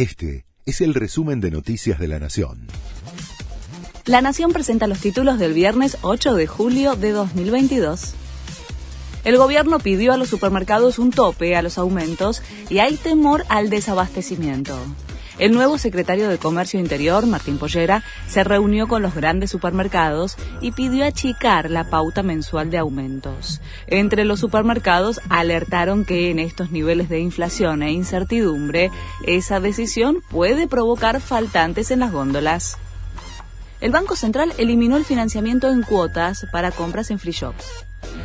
Este es el resumen de Noticias de la Nación. La Nación presenta los títulos del viernes 8 de julio de 2022. El gobierno pidió a los supermercados un tope a los aumentos y hay temor al desabastecimiento. El nuevo secretario de Comercio Interior, Martín Pollera, se reunió con los grandes supermercados y pidió achicar la pauta mensual de aumentos. Entre los supermercados alertaron que en estos niveles de inflación e incertidumbre, esa decisión puede provocar faltantes en las góndolas. El Banco Central eliminó el financiamiento en cuotas para compras en free shops.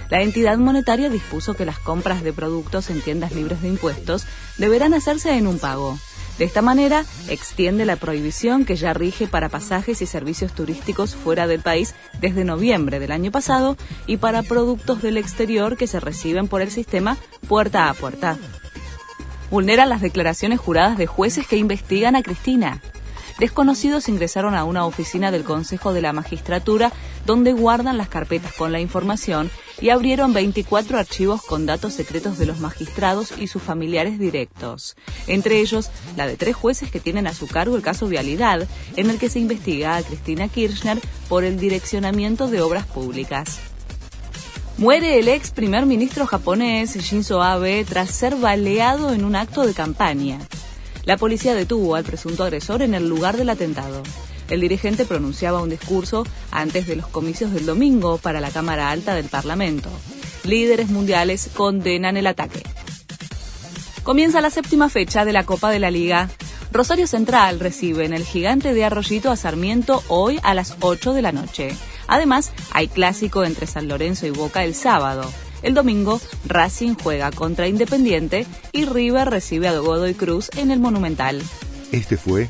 La entidad monetaria dispuso que las compras de productos en tiendas libres de impuestos deberán hacerse en un pago. De esta manera, extiende la prohibición que ya rige para pasajes y servicios turísticos fuera del país desde noviembre del año pasado y para productos del exterior que se reciben por el sistema puerta a puerta. Vulneran las declaraciones juradas de jueces que investigan a Cristina. Desconocidos ingresaron a una oficina del Consejo de la Magistratura donde guardan las carpetas con la información y abrieron 24 archivos con datos secretos de los magistrados y sus familiares directos, entre ellos la de tres jueces que tienen a su cargo el caso Vialidad, en el que se investiga a Cristina Kirchner por el direccionamiento de obras públicas. Muere el ex primer ministro japonés Shinzo Abe tras ser baleado en un acto de campaña. La policía detuvo al presunto agresor en el lugar del atentado. El dirigente pronunciaba un discurso antes de los comicios del domingo para la Cámara Alta del Parlamento. Líderes mundiales condenan el ataque. Comienza la séptima fecha de la Copa de la Liga. Rosario Central recibe en el gigante de Arroyito a Sarmiento hoy a las 8 de la noche. Además, hay clásico entre San Lorenzo y Boca el sábado. El domingo, Racing juega contra Independiente y River recibe a Godoy Cruz en el Monumental. Este fue